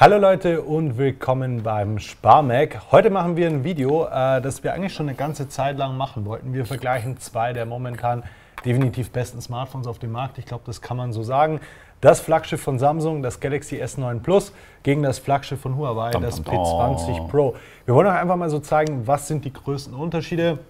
Hallo Leute und willkommen beim Sparmac. Heute machen wir ein Video, äh, das wir eigentlich schon eine ganze Zeit lang machen wollten. Wir vergleichen zwei der momentan definitiv besten Smartphones auf dem Markt. Ich glaube, das kann man so sagen. Das Flaggschiff von Samsung, das Galaxy S9 Plus, gegen das Flaggschiff von Huawei, das P20 Pro. Wir wollen euch einfach mal so zeigen, was sind die größten Unterschiede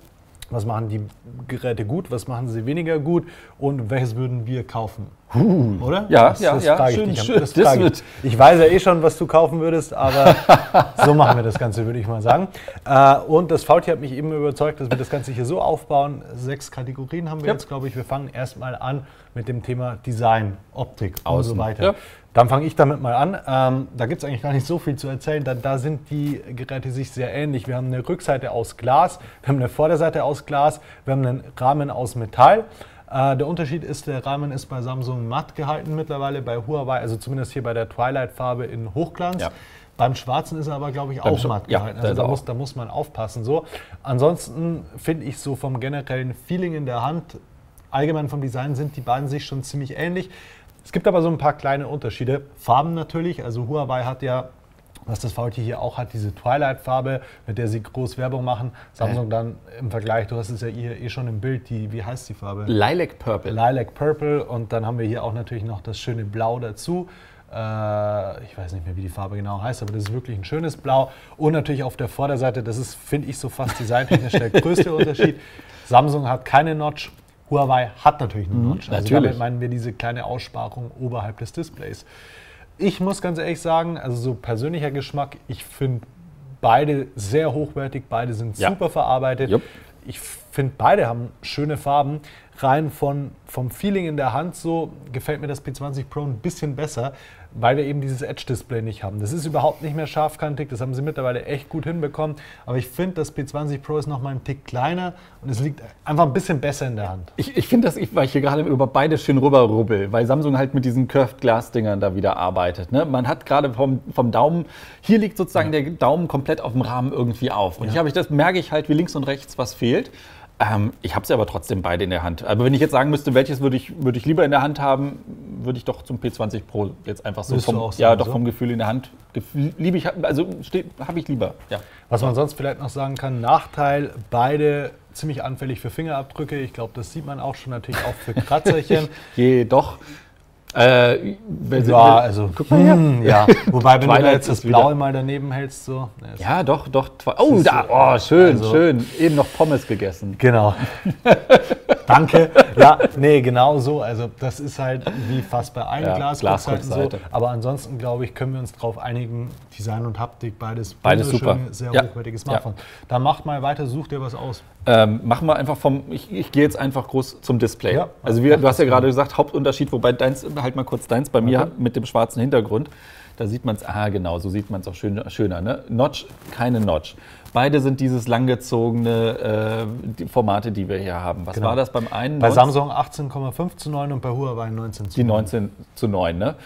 was machen die Geräte gut, was machen sie weniger gut und welches würden wir kaufen? Uh, Oder? Ja, das, ja, das ja. schön, ich schön. Das Das wird- ich. ich weiß ja eh schon, was du kaufen würdest, aber so machen wir das Ganze, würde ich mal sagen. Äh, Und das VT hat mich eben überzeugt, dass wir das Ganze hier so aufbauen. Sechs Kategorien haben wir Ja. jetzt, glaube ich. Wir fangen erstmal an mit dem Thema Design, Optik und Außen. so weiter. Ja. Dann fange ich damit mal an. Ähm, da gibt es eigentlich gar nicht so viel zu erzählen, denn da sind die Geräte sich sehr ähnlich. Wir haben eine Rückseite aus Glas, wir haben eine Vorderseite aus Glas, wir haben einen Rahmen aus Metall. Äh, der Unterschied ist, der Rahmen ist bei Samsung matt gehalten mittlerweile, bei Huawei, also zumindest hier bei der Twilight-Farbe in Hochglanz. Ja. Beim Schwarzen ist er aber, glaube ich, auch matt ja, gehalten. da Also da muss, da muss man aufpassen. So. Ansonsten finde ich so vom generellen Feeling in der Hand, allgemein vom Design sind die beiden sich schon ziemlich ähnlich. Es gibt aber so ein paar kleine Unterschiede. Farben natürlich, also Huawei hat ja, was das VT hier auch hat, diese Twilight-Farbe, mit der sie groß Werbung machen. Samsung dann im Vergleich, du hast es ja hier eh schon im Bild, die, wie heißt die Farbe? Lilac Purple. Lilac Purple und dann haben wir hier auch natürlich noch das schöne Blau dazu. Äh, ich weiß nicht mehr, wie die Farbe genau heißt, aber das ist wirklich ein schönes Blau. Und natürlich auf der Vorderseite, das ist, finde ich, so fast designtechnisch der größte Unterschied. Samsung hat keine Notch, Huawei hat natürlich eine Notch. Also natürlich. damit meinen wir diese kleine Aussparung oberhalb des Displays. Ich muss ganz ehrlich sagen, also so persönlicher Geschmack, ich finde beide sehr hochwertig, beide sind Ja. super verarbeitet. Jupp. Ich finde, beide haben schöne Farben. Rein von, vom Feeling in der Hand so gefällt mir das P20 Pro ein bisschen besser, weil wir eben dieses Edge-Display nicht haben. Das ist überhaupt nicht mehr scharfkantig, das haben sie mittlerweile echt gut hinbekommen. Aber ich finde, das P20 Pro ist noch mal einen Tick kleiner und es liegt einfach ein bisschen besser in der Hand. Ich, ich finde das, ich, weil ich hier gerade über beide schön rüberrubbel, weil Samsung halt mit diesen Curved Glass Dingern da wieder arbeitet. Ne? Man hat gerade vom, vom Daumen, hier liegt sozusagen der Daumen komplett auf dem Rahmen irgendwie auf. Und hier habe ich das, merke ich halt, wie links und rechts was fehlt. Ähm, ich habe sie aber trotzdem beide in der Hand. Aber wenn ich jetzt sagen müsste, welches würde ich, würde ich lieber in der Hand haben, würde ich doch zum P20 Pro jetzt einfach so vom, ja, doch so? vom Gefühl in der Hand. Liebe ich, also habe ich lieber. Ja. Was man sonst vielleicht noch sagen kann, Nachteil, beide ziemlich anfällig für Fingerabdrücke. Ich glaube, das sieht man auch schon natürlich auch für Kratzerchen. Jedoch. Äh, wenn ja, also guck mal hm, ja. Wobei, wenn du da jetzt das ist wieder- Blaue mal daneben hältst, so. ne, Ja, doch, doch. Oh, da, oh, schön, also- schön. Eben noch Pommes gegessen. Genau. Danke. Ja, nee, genau so. Also das ist halt wie fast bei allen Ja, Glasrückseiten so. Glasrückseite. Aber ansonsten, glaube ich, können wir uns darauf einigen, Design und Haptik, beides, Beides super. sehr Ja. hochwertige Smartphones. Dann macht mal weiter, such dir was aus. Ähm, machen wir einfach vom. Ich, ich gehe jetzt einfach groß zum Display. Ja, also, wir, du hast ja gerade gesagt, Hauptunterschied, wobei deins, halt mal kurz deins bei mir Okay. mit dem schwarzen Hintergrund. Da sieht man es, ah genau, so sieht man es auch schön, schöner. Ne? Notch, keine Notch. Beide sind dieses langgezogene äh, die Formate, die wir hier haben. Was Genau. war das beim einen? Bei 19 Samsung 18,5 zu 9 und bei Huawei 19 zu Die 9. 19 zu 9, ne?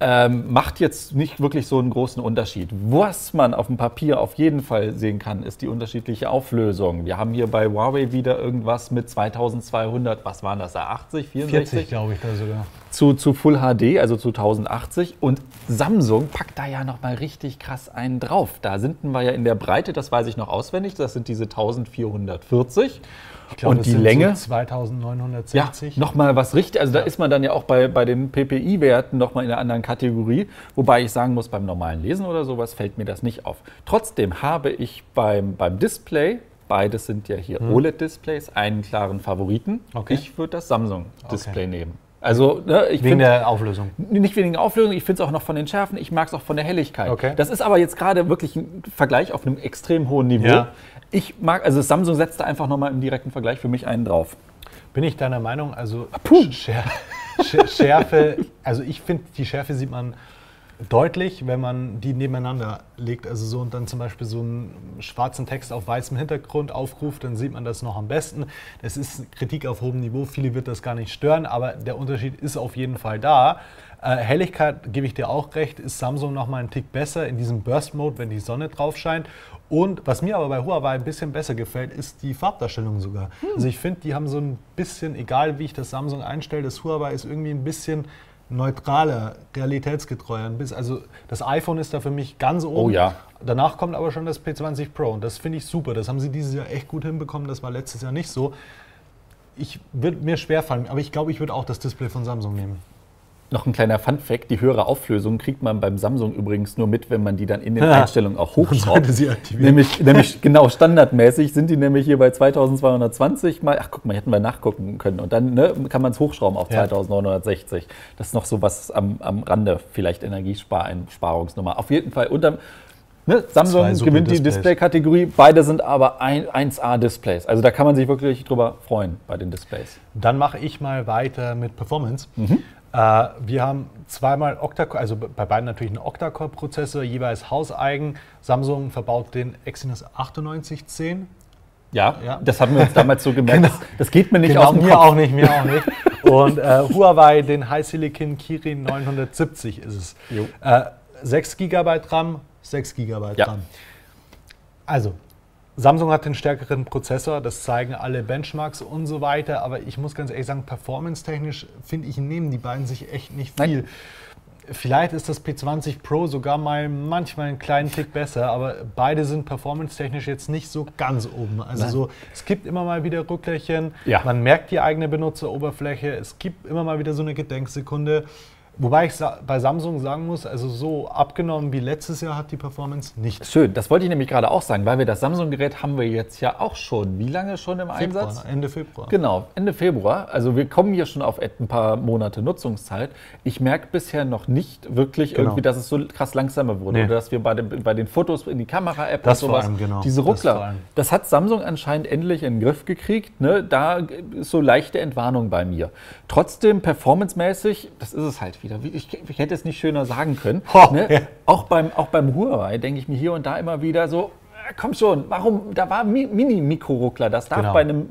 Ähm, macht jetzt nicht wirklich so einen großen Unterschied. Was man auf dem Papier auf jeden Fall sehen kann, ist die unterschiedliche Auflösung. Wir haben hier bei Huawei wieder irgendwas mit 2200, was waren das da, 80, 64? 40, glaube ich, da sogar. Zu, zu Full HD, also zu 1080. Und Samsung packt da ja nochmal richtig krass einen drauf. Da sind wir ja in der Breite, das weiß ich noch auswendig, das sind diese 1440. Ich glaube, und das die sind Länge. So 2960. Ja, nochmal was richtig. Also da ist man dann ja auch bei, bei den PPI-Werten nochmal in einer anderen Kategorie. Wobei ich sagen muss, beim normalen Lesen oder sowas fällt mir das nicht auf. Trotzdem habe ich beim, beim Display, beides sind ja hier OLED-Displays, einen klaren Favoriten. Hm. Okay. Ich würde das Samsung-Display nehmen. Also, ne, ich Wegen finde. der Auflösung. Nicht wegen der Auflösung, ich finde es auch noch von den Schärfen, ich mag es auch von der Helligkeit. Okay. Das ist aber jetzt gerade wirklich ein Vergleich auf einem extrem hohen Niveau. Ja. Ich mag, also Samsung setzt da einfach nochmal im direkten Vergleich für mich einen drauf. Bin ich deiner Meinung? Also puh. Schär, Schär- Schärfe, also ich finde, die Schärfe sieht man deutlich, wenn man die nebeneinander legt. Also so und dann zum Beispiel so einen schwarzen Text auf weißem Hintergrund aufruft, dann sieht man das noch am besten. Das ist Kritik auf hohem Niveau, viele wird das gar nicht stören, aber der Unterschied ist auf jeden Fall da. Äh, Helligkeit, gebe ich dir auch recht, ist Samsung noch mal einen Tick besser in diesem Burst-Mode, wenn die Sonne drauf scheint. Und was mir aber bei Huawei ein bisschen besser gefällt, ist die Farbdarstellung sogar. Also ich finde, die haben so ein bisschen, egal wie ich das Samsung einstelle, das Huawei ist irgendwie ein bisschen neutraler, realitätsgetreuer bist. Also das iPhone ist da für mich ganz oben. Oh ja. Danach kommt aber schon das P20 Pro und das finde ich super. Das haben sie dieses Jahr echt gut hinbekommen. Das war letztes Jahr nicht so. Ich würde mir schwer fallen, aber ich glaube, ich würde auch das Display von Samsung nehmen. Noch ein kleiner Fun-Fact: Die höhere Auflösung kriegt man beim Samsung übrigens nur mit, wenn man die dann in den Einstellungen auch hochschraubt. sie aktivieren. Nämlich, nämlich genau standardmäßig sind die nämlich hier bei 2220 mal. Ach, guck mal, hätten wir nachgucken können. Und dann ne, kann man es hochschrauben auf Ja. 2960. Das ist noch so was am, am Rande, vielleicht Energiesparungsnummer. Auf jeden Fall unterm. Ne, Samsung gewinnt die. Display-Kategorie. Beide sind aber ein, 1A-Displays. Also da kann man sich wirklich drüber freuen bei den Displays. Dann mache ich mal weiter mit Performance. Äh, wir haben zweimal Octa-Core, also bei beiden natürlich einen Octa-Core-Prozessor, jeweils hauseigen. Samsung verbaut den Exynos 9810. Ja, Ja. das haben wir uns damals so gemerkt. Das, das geht mir nicht Genau, aus dem mir Kopf. auch nicht, mir auch nicht. Und äh, Huawei, den High Silicon Kirin 970 ist es. Jo. Äh, 6 GB RAM, 6 GB Ja. RAM. Also, Samsung hat den stärkeren Prozessor, das zeigen alle Benchmarks und so weiter, aber ich muss ganz ehrlich sagen, performance-technisch finde ich, nehmen die beiden sich echt nicht Nein. viel. Vielleicht ist das P20 Pro sogar mal manchmal einen kleinen Tick besser, aber beide sind performance-technisch jetzt nicht so ganz oben. Also Nein. so, es gibt immer mal wieder Rücklärchen, Ja. man merkt die eigene Benutzeroberfläche, es gibt immer mal wieder so eine Gedenksekunde. Wobei ich bei Samsung sagen muss, also so abgenommen wie letztes Jahr hat die Performance nicht. Schön, das wollte ich nämlich gerade auch sagen, weil wir das Samsung-Gerät haben wir jetzt ja auch schon. Wie lange schon im Einsatz? Februar, Ende Februar. Genau, Ende Februar. Also wir kommen hier schon auf ein paar Monate Nutzungszeit. Ich merke bisher noch nicht wirklich Genau. irgendwie, dass es so krass langsamer wurde. Nee. Oder dass wir bei den, bei den Fotos in die Kamera-App Das und sowas, allem, genau. diese Das Ruckler, allem. das, hat Samsung anscheinend endlich in den Griff gekriegt. Ne? Da ist so leichte Entwarnung bei mir. Trotzdem, performancemäßig, das ist es halt wieder. Wie- Ich, ich hätte es nicht schöner sagen können. Oh, ne? ja. Auch beim, auch beim Huawei denke ich mir hier und da immer wieder so, äh, komm schon, warum, da war Mi- Mini-Mikro-Ruckler, das darf Genau. bei einem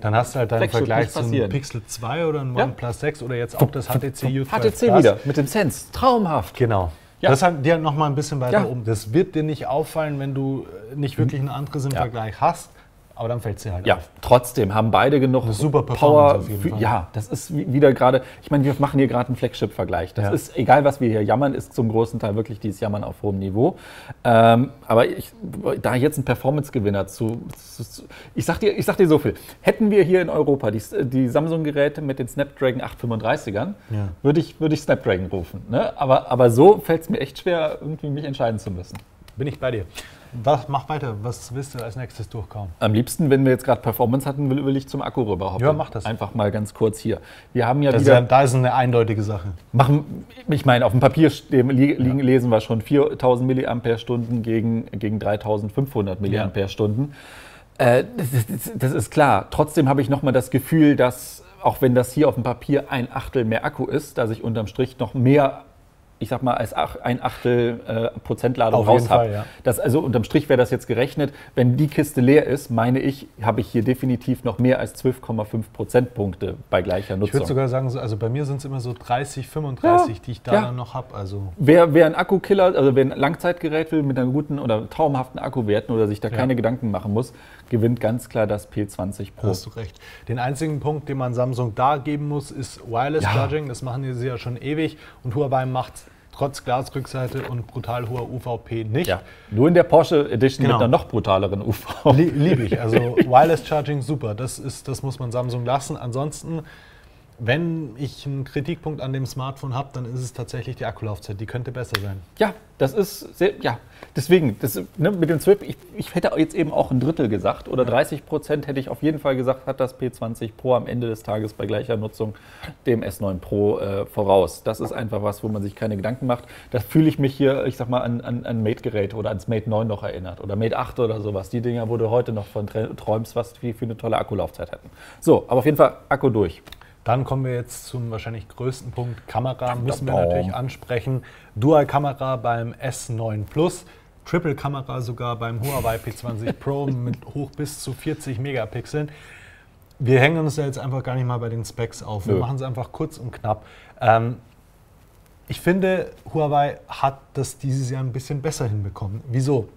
Dann hast du halt deinen Vergleich nicht zu einem passieren. Pixel 2 oder einem Ja. OnePlus 6 oder jetzt auch das HTC U12 HTC Plus. wieder mit dem Sense. Traumhaft. Genau. Ja. Das hat dir noch mal ein bisschen weiter Ja. oben. Das wird dir nicht auffallen, wenn du äh, nicht wirklich ein anderes im Ja. Vergleich hast, aber dann fällt es dir halt Ja, auf. trotzdem haben beide genug super Power. Für, ja, das ist wie- wieder gerade, ich meine, wir machen hier gerade einen Flagship-Vergleich. Das Ja. ist, egal was wir hier jammern, ist zum großen Teil wirklich dieses Jammern auf hohem Niveau. Ähm, aber ich, da jetzt einen Performance-Gewinner zu, zu, ich, sag dir, ich sag dir so viel, hätten wir hier in Europa die, die Samsung-Geräte mit den Snapdragon 835ern, Ja. würde ich, würde ich Snapdragon rufen. Ne? Aber, aber so fällt es mir echt schwer, irgendwie mich entscheiden zu müssen. Bin ich bei dir. Was, mach weiter. Was willst du als nächstes durchkauen? Am liebsten, wenn wir jetzt gerade Performance hatten, will, will ich zum Akku rüber hoppen. Ja, mach das. Einfach mal ganz kurz hier. Wir haben ja Das ist wieder. ja, da ist eine eindeutige Sache. machen, ich meine, auf dem Papier stehen, li liegen, lesen wir schon 4000 mAh gegen, gegen 3500 mAh. Äh, das, ist, das ist klar. Trotzdem habe ich nochmal das Gefühl, dass, auch wenn das hier auf dem Papier ein Achtel mehr Akku ist, dass ich unterm Strich noch mehr, ich sag mal, als ach, ein Achtel äh, Prozentladung Auf raus habe. Fall, ja. Das, also unterm Strich wäre das jetzt gerechnet. Wenn die Kiste leer ist, meine ich, habe ich hier definitiv noch mehr als 12,5 Prozentpunkte bei gleicher Ich Nutzung. würde sogar sagen, so, also bei mir sind es immer so 30, 35, die ich da ja. dann noch habe. Also Wer, wer ein Akkukiller, also wer ein Langzeitgerät will mit einer guten oder traumhaften Akkuwerten oder sich da Ja. keine Gedanken machen muss, gewinnt ganz klar das P20 Pro. hast du recht. Den einzigen Punkt, den man Samsung da geben muss, ist Wireless Ja. Charging. Das machen sie ja schon ewig. Und Huawei macht trotz Glasrückseite und brutal hoher UVP nicht. Ja, nur in der Porsche Edition Genau. mit einer noch brutaleren UV. Lie- Liebe ich. Also Wireless Charging super. Das, ist, das muss man Samsung lassen. Ansonsten, wenn ich einen Kritikpunkt an dem Smartphone habe, dann ist es tatsächlich die Akkulaufzeit. Die könnte besser sein. Ja, das ist sehr, ja, deswegen, das, ne, mit den 12, ich, ich hätte jetzt eben auch ein Drittel gesagt oder 30 Prozent hätte ich auf jeden Fall gesagt, hat das P20 Pro am Ende des Tages bei gleicher Nutzung dem S9 Pro äh, voraus. Das ist einfach was, wo man sich keine Gedanken macht. Da fühle ich mich hier, ich sag mal, an, an, an Mate-Geräte oder ans Mate 9 noch erinnert oder Mate 8 oder sowas. Die Dinger, wo du heute noch von trä- träumst, was die für eine tolle Akkulaufzeit hätten. So, aber auf jeden Fall Akku durch. Dann kommen wir jetzt zum wahrscheinlich größten Punkt. Kamera müssen wir natürlich ansprechen. Dual-Kamera beim S9 Plus. Triple-Kamera sogar beim Huawei P20 Pro mit hoch bis zu 40 Megapixeln. Wir hängen uns da jetzt einfach gar nicht mal bei den Specs auf. Wir Nö. machen es einfach kurz und knapp. Ähm, ich finde, Huawei hat das dieses Jahr ein bisschen besser hinbekommen. Wieso?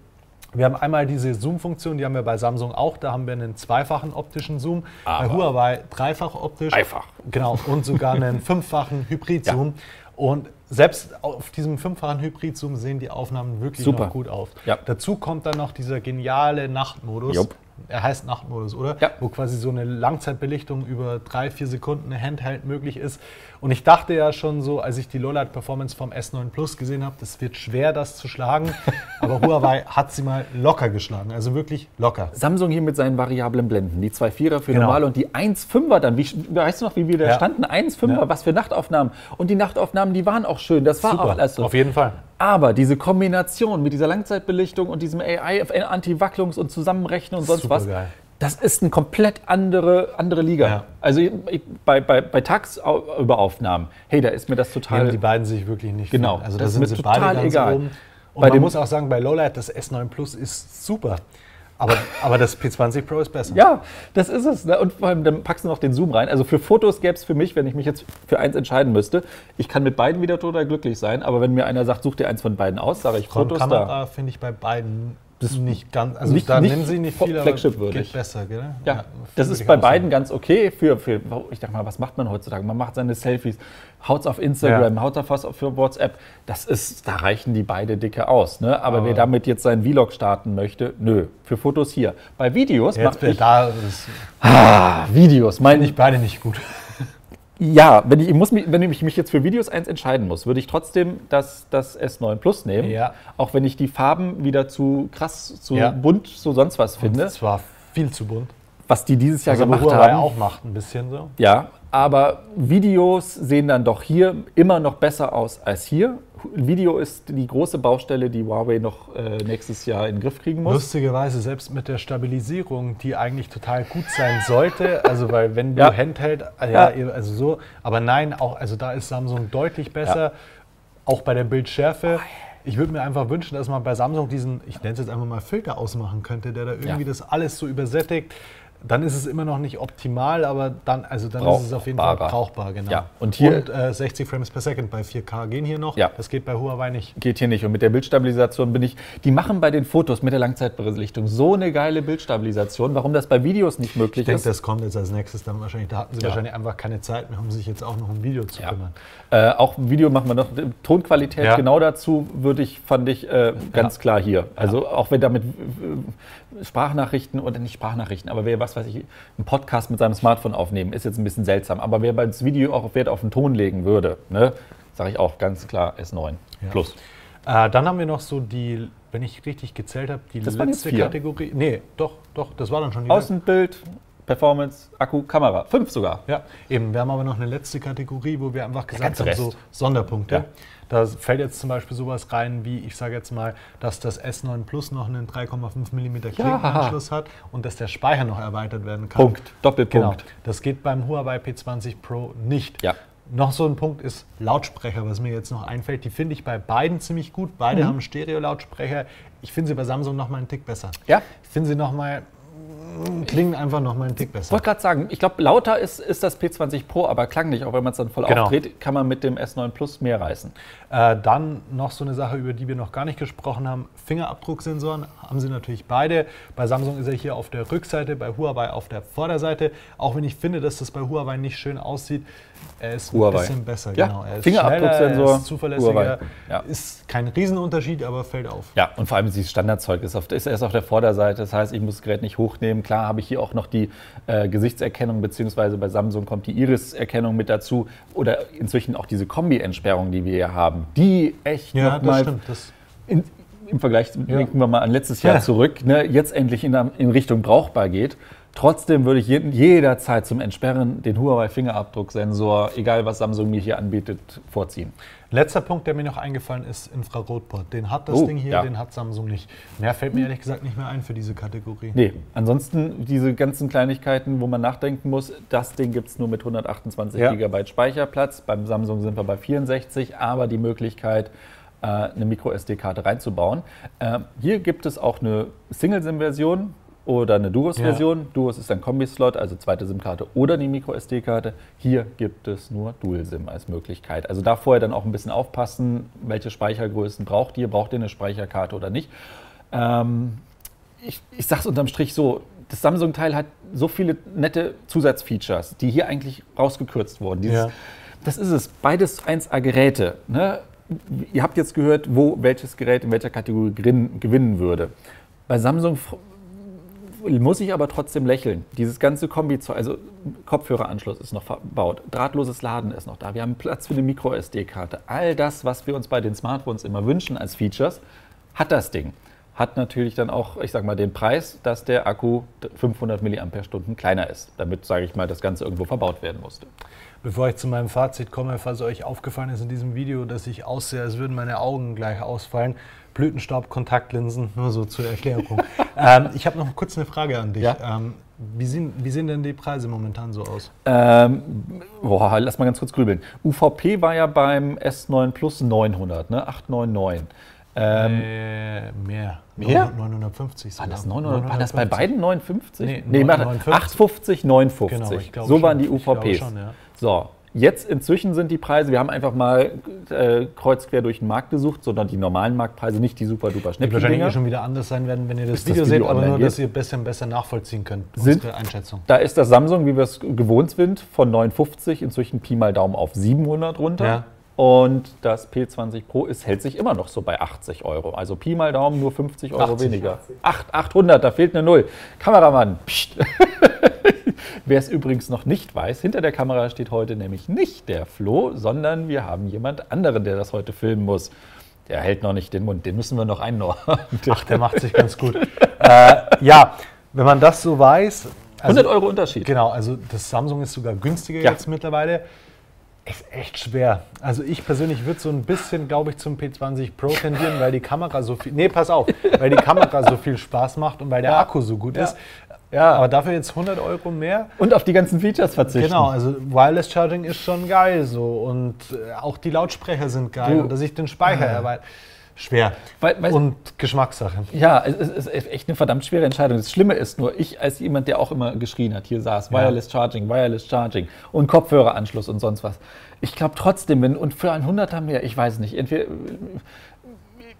Wir haben einmal diese Zoom-Funktion, die haben wir bei Samsung auch. Da haben wir einen zweifachen optischen Zoom. Aber- bei Huawei dreifach optisch. Dreifach. Genau. Und sogar einen fünffachen Hybrid-Zoom. Und selbst auf diesem fünffachen Hybrid-Zoom sehen die Aufnahmen wirklich Super. noch gut aus. Ja. Dazu kommt dann noch dieser geniale Nachtmodus. Jupp. Er heißt Nachtmodus, oder? Ja. Wo quasi so eine Langzeitbelichtung über drei, vier Sekunden Handheld möglich ist. Und ich dachte ja schon so, als ich die Lowlight Performance vom S9 Plus gesehen habe, das wird schwer, das zu schlagen. Aber Huawei hat sie mal locker geschlagen. Also wirklich locker. Samsung hier mit seinen variablen Blenden. Die 2,4er für Genau. normal und die 1,5er dann. Wie, weißt du noch, wie wir da Ja. standen? 1,5er, Ja. was für Nachtaufnahmen. Und die Nachtaufnahmen, die waren auch schön. Das war auch alles so. Auf jeden Fall. Aber diese Kombination mit dieser Langzeitbelichtung und diesem AI, Anti-Wacklungs- und Zusammenrechnen und sonst was, Supergeil. das ist eine komplett andere, andere Liga. Ja. Also ich, ich, bei, bei, bei Tagsüberaufnahmen, hey, da ist mir das total. Nehmen die beiden sich wirklich nicht Genau, viel. Also das da ist sind mir sie total egal. oben. Und Bei man muss auch sagen, bei Lowlight das S9 Plus ist super. Aber, aber das P20 Pro ist besser. Ja, das ist es. Ne? Und vor allem, dann packst du noch den Zoom rein. Also für Fotos gäbe es für mich, wenn ich mich jetzt für eins entscheiden müsste, ich kann mit beiden wieder total glücklich sein, aber wenn mir einer sagt, such dir eins von beiden aus, sage ich Fotos da. Kamera finde ich bei beiden nicht ganz. Also nicht- da nicht nehmen sie nicht viel, aber flagship-würdig. geht besser, gell? Ja, das würde ist bei beiden sagen. ganz okay. Für, für, ich dachte mal, was macht man heutzutage? Man macht seine Selfies, haut es auf Instagram, Ja. haut da was für WhatsApp. Das ist, da reichen die beide dicke aus. Ne? Aber Aber- wer damit jetzt seinen Vlog starten möchte, nö. Für Fotos hier. Bei Videos Jetzt wäre ich da, das ah, Videos. Meine ich beide nicht gut. Ja, wenn ich, ich muss mich, wenn ich mich jetzt für Videos eins entscheiden muss, würde ich trotzdem das, das S9 Plus nehmen. Ja. Auch wenn ich die Farben wieder zu krass, zu Ja. bunt, so sonst was finde. Das war viel zu bunt. Was die dieses Jahr aber gemacht Huawei haben. auch macht, ein bisschen so. Ja, aber Videos sehen dann doch hier immer noch besser aus als hier. Video ist die große Baustelle, die Huawei noch äh, nächstes Jahr in den Griff kriegen muss. Lustigerweise, selbst mit der Stabilisierung, die eigentlich total gut sein sollte, also weil wenn du Ja. Handheld, äh, ja, Ja. also so, aber nein, auch, also da ist Samsung deutlich besser, auch bei der Bildschärfe. Ich würde mir einfach wünschen, dass man bei Samsung diesen, ich nenne es jetzt einfach mal Filter ausmachen könnte, der da irgendwie Ja. das alles so übersättigt. Dann ist es immer noch nicht optimal, aber dann, also dann ist es auf jeden Fall brauchbar, genau. Ja, und hier- und äh, 60 Frames per Second bei 4K gehen hier noch. Ja. Das geht bei Huawei nicht. Geht hier nicht. Und mit der Bildstabilisation bin ich. Die machen bei den Fotos mit der Langzeitbelichtung so eine geile Bildstabilisation. Warum das bei Videos nicht möglich Ich denke, ist. das kommt jetzt als nächstes dann wahrscheinlich. Da hatten sie Ja. wahrscheinlich einfach keine Zeit mehr, um sich jetzt auch noch um Video zu kümmern. Äh, auch Video machen wir noch. Tonqualität genau dazu würde ich, fand ich äh, ganz klar hier. Also auch wenn damit äh, Sprachnachrichten oder nicht Sprachnachrichten, aber wer was weiß ich, einen Podcast mit seinem Smartphone aufnehmen, ist jetzt ein bisschen seltsam. Aber wer beim Video auch Wert auf den Ton legen würde, ne, sage ich auch ganz klar S9 Ja. Plus. Äh, dann haben wir noch so die, wenn ich richtig gezählt habe, die Das letzte. Kategorie. Nee, doch, doch, das war dann schon die Außenbild, Performance, Akku, Kamera. Fünf sogar. Ja, eben. Wir haben aber noch eine letzte Kategorie, wo wir einfach gesagt haben, so. Sonderpunkte. Ja. Da fällt jetzt zum Beispiel sowas rein, wie ich sage jetzt mal, dass das S9 Plus noch einen 3,5 mm Klinkenanschluss hat und dass der Speicher noch erweitert werden kann. Punkt. Doppelpunkt. Genau. Das geht beim Huawei P20 Pro nicht. Ja. Noch so ein Punkt ist Lautsprecher, was mir jetzt noch einfällt. Die finde ich bei beiden ziemlich gut. Beide Mhm. haben Stereo-Lautsprecher. Ich finde sie bei Samsung noch mal einen Tick besser. Ja. Ich finde sie noch mal mm, klingen einfach noch mal einen Tick Ich besser. wollte gerade sagen, ich glaube, lauter ist, ist das P20 Pro, aber klanglich, auch wenn man es dann voll Genau. aufdreht, kann man mit dem S9 Plus mehr reißen. Äh, dann noch so eine Sache, über die wir noch gar nicht gesprochen haben. Fingerabdrucksensoren haben sie natürlich beide. Bei Samsung ist er hier auf der Rückseite, bei Huawei auf der Vorderseite. Auch wenn ich finde, dass das bei Huawei nicht schön aussieht, er ist Huawei. ein bisschen besser. Ja, genau. Er ist Fingerabdrucksensor, er ist zuverlässiger. Huawei. Ja. Ist kein Riesenunterschied, aber fällt auf. Ja, und vor allem dieses Standardzeug ist, auf, ist erst auf der Vorderseite. Das heißt, ich muss das Gerät nicht hochnehmen. Klar habe ich hier auch noch die äh, Gesichtserkennung, beziehungsweise bei Samsung kommt die Iris-Erkennung mit dazu. Oder inzwischen auch diese Kombi-Entsperrung, die wir hier haben. Die echt Ja, noch das mal stimmt. Das, in, im Vergleich, Ja. denken wir mal an letztes Jahr Ja. zurück, ne, jetzt endlich in, in Richtung brauchbar geht. Trotzdem würde ich je, jederzeit zum Entsperren den Huawei Fingerabdrucksensor, egal was Samsung mir hier anbietet, vorziehen. letzter Punkt, der mir noch eingefallen ist, Infrarotport. Den hat das Oh, Ding hier, ja. den hat Samsung nicht. Mehr fällt mir ehrlich gesagt nicht mehr ein für diese Kategorie. Nee, ansonsten diese ganzen Kleinigkeiten, wo man nachdenken muss, das Ding gibt es nur mit 128 Ja. GB Speicherplatz. Beim Samsung sind wir bei 64, aber die Möglichkeit, äh, eine Micro-SD-Karte reinzubauen. Äh, Hier gibt es auch eine Single-SIM-Version oder eine Duos-Version. Duos ist ein Kombi-Slot, also zweite SIM-Karte oder die Micro-SD-Karte. Hier gibt es nur Dual-SIM als Möglichkeit. Also da vorher dann auch ein bisschen aufpassen, welche Speichergrößen braucht ihr. Braucht ihr eine Speicherkarte oder nicht? Ähm, ich ich sage es unterm Strich so, das Samsung-Teil hat so viele nette Zusatzfeatures, die hier eigentlich rausgekürzt wurden. Dieses, Ja. Das ist es, beides 1A-Geräte. Ne? Ihr habt jetzt gehört, wo welches Gerät in welcher Kategorie gewinnen würde. Bei Samsung muss ich aber trotzdem lächeln. Dieses ganze Kombi, also Kopfhöreranschluss ist noch verbaut, drahtloses Laden ist noch da, wir haben Platz für eine Micro-SD-Karte. All das, was wir uns bei den Smartphones immer wünschen als Features, hat das Ding. Hat natürlich dann auch, ich sag mal, den Preis, dass der Akku 500 mAh kleiner ist, damit, sage ich mal, das Ganze irgendwo verbaut werden musste. Bevor ich zu meinem Fazit komme, falls euch aufgefallen ist in diesem Video, dass ich aussehe, als würden meine Augen gleich ausfallen. Blütenstaub, Kontaktlinsen, nur so zur Erklärung. ähm, ich habe noch kurz eine Frage an dich. Ja. Ähm, wie, sehen, wie sehen denn die Preise momentan so aus? Ähm, boah, lass mal ganz kurz grübeln. UVP war ja beim S9 Plus 900, ne? 899. Ähm, äh, mehr. Mehr? 950 war, sogar. das 900, war das bei 950. beiden 59? Nee, nee warte, 950. 850, 950. Genau, so waren die schon, ja. So, jetzt inzwischen sind die Preise, wir haben einfach mal äh, kreuz quer durch den Markt gesucht, sondern die normalen Marktpreise, nicht die super duper Die wahrscheinlich eh Schnäppchen. schon wieder anders sein werden, wenn ihr das Bis das Video, Video seht, aber nur, geht. dass ihr besser besser nachvollziehen könnt. Sind- unsere Einschätzung. Da ist das Samsung, wie wir es gewohnt sind, von 950 inzwischen Pi mal Daumen auf 700 runter. Ja. Und das P20 Pro ist, hält sich immer noch so bei 80 Euro. Also Pi mal Daumen nur 50 Euro 80. weniger. 8, 800, da fehlt eine Null. Kameramann, pst. Wer es übrigens noch nicht weiß, hinter der Kamera steht heute nämlich nicht der Flo, sondern wir haben jemand anderen, der das heute filmen muss. Der hält noch nicht den Mund, den müssen wir noch einordnen. Ach, der macht sich ganz gut. äh, ja, wenn man das so weiß. also- 100 Euro Unterschied. Genau, also das Samsung ist sogar günstiger Ja. jetzt mittlerweile. Ist echt schwer. Also ich persönlich würde so ein bisschen, glaube ich, zum P20 Pro tendieren, weil die Kamera so viel. Nee, pass auf, weil die Kamera so viel Spaß macht und weil der Ja. Akku so gut Ja. ist. Ja. Aber dafür jetzt 100 Euro mehr. Und auf die ganzen Features verzichten. Genau, also Wireless Charging ist schon geil so und äh, auch die Lautsprecher sind geil Du- und dass ich den Speicher erweitere. Schwer. Weil- weil- und Geschmackssache. Ja, es ist, echt eine verdammt schwere Entscheidung. Das Schlimme ist nur, ich als jemand, der auch immer geschrien hat, hier saß, Wireless Charging, Wireless Charging und Kopfhöreranschluss und sonst was. Ich glaube trotzdem, wenn, und für ein Hunderter mehr, ich weiß nicht, entweder,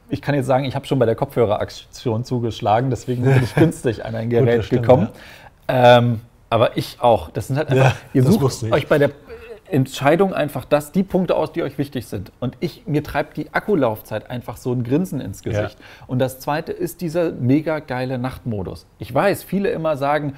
ich kann jetzt sagen, ich habe schon bei der Kopfhöreraktion zugeschlagen, deswegen bin ich günstig an ein Gerät das stimmt, gekommen. Ähm, aber ich auch. Das sind halt einfach, Ja, ihr sucht euch bei der Entscheidung einfach das, die Punkte aus, die euch wichtig sind. Und ich, mir treibt die Akkulaufzeit einfach so ein Grinsen ins Gesicht. Und das zweite ist dieser mega geile Nachtmodus. Ich weiß, viele immer sagen,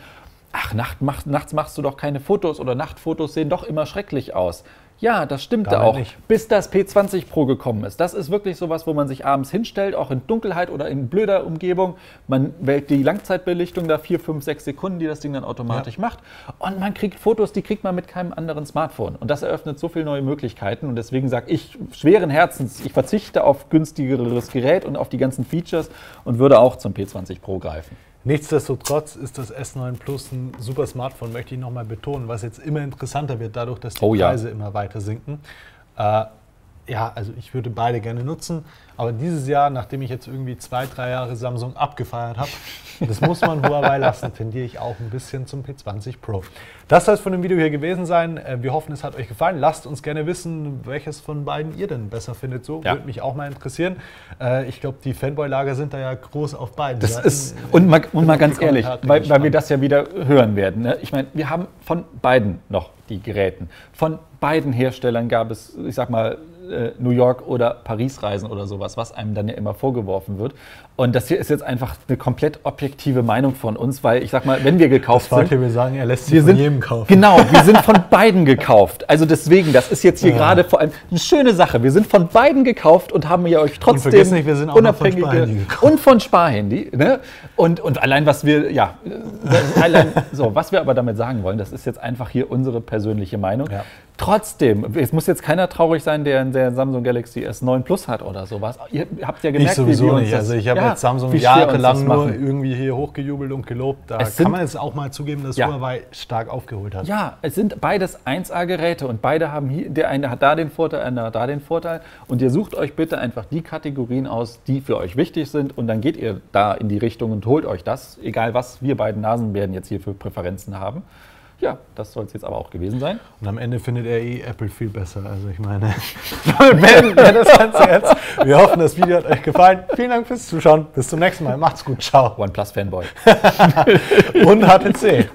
ach, Nacht, mach, nachts machst du doch keine Fotos oder Nachtfotos sehen doch immer schrecklich aus. Ja, das stimmte auch, nicht. bis das P20 Pro gekommen ist. Das ist wirklich sowas, wo man sich abends hinstellt, auch in Dunkelheit oder in blöder Umgebung. Man wählt die Langzeitbelichtung da, vier, fünf, sechs Sekunden, die das Ding dann automatisch macht. Und man kriegt Fotos, die kriegt man mit keinem anderen Smartphone. Und das eröffnet so viele neue Möglichkeiten. Und deswegen sage ich schweren Herzens, ich verzichte auf günstigeres Gerät und auf die ganzen Features und würde auch zum P20 Pro greifen. Nichtsdestotrotz ist das S9 Plus ein super Smartphone, möchte ich nochmal betonen, was jetzt immer interessanter wird, dadurch, dass die Oh ja. Preise immer weiter sinken. Äh, ja, also ich würde beide gerne nutzen, aber dieses Jahr, nachdem ich jetzt irgendwie zwei, drei Jahre Samsung abgefeiert habe, das muss man Huawei lassen, tendiere ich auch ein bisschen zum P20 Pro. Das soll es von dem Video hier gewesen sein. Äh, Wir hoffen, es hat euch gefallen. Lasst uns gerne wissen, welches von beiden ihr denn besser findet. So Ja. würde mich auch mal interessieren. Äh, Ich glaube, die Fanboy-Lager sind da ja groß auf beiden. Das Seiten. ist, und mal, und mal ganz ehrlich, weil, weil wir das ja wieder hören werden. Ne? Ich meine, wir haben von beiden noch die Geräten. Von beiden Herstellern gab es, ich sag mal, äh, New York oder Paris-Reisen oder sowas, was einem dann ja immer vorgeworfen wird. Und das hier ist jetzt einfach eine komplett objektive Meinung von uns, weil ich sag mal, wenn wir gekauft Wollte sind. wir sagen, er lässt sich Wir von sind, jedem kaufen. Genau, wir sind von beiden gekauft. Also deswegen, das ist jetzt hier gerade vor allem eine schöne Sache. Wir sind von beiden gekauft und haben ja euch trotzdem vergiss nicht, wir sind auch von unabhängige Sparhandy gekauft. und von Sparhandy. Ne? Und, und allein was wir, ja, allein, so, was wir aber damit sagen wollen, das ist jetzt einfach hier unsere persönliche Meinung. Ja. Trotzdem, es muss jetzt keiner traurig sein, der der Samsung Galaxy S9 Plus hat oder sowas. Ihr habt ja gemerkt, Ich sowieso wie wir uns nicht. das- Also ich habe ja, jetzt Samsung jahrelang nur irgendwie hier hochgejubelt und gelobt. Da sind- kann man jetzt auch mal zugeben, dass Ja. Huawei stark aufgeholt hat. Ja, es sind beides 1A-Geräte und beide haben hier, der eine hat da den Vorteil, der andere hat da den Vorteil. Und ihr sucht euch bitte einfach die Kategorien aus, die für euch wichtig sind und dann geht ihr da in die Richtung und holt euch das, egal was wir beiden Nasenbären jetzt hier für Präferenzen haben. Ja, das soll es jetzt aber auch gewesen sein. Und am Ende findet er eh Apple viel besser. Also ich meine, beenden wir das Ganze jetzt. Wir hoffen, das Video hat euch gefallen. Vielen Dank fürs Zuschauen. Bis zum nächsten Mal. Macht's gut. Ciao. OnePlus Fanboy. Und HTC.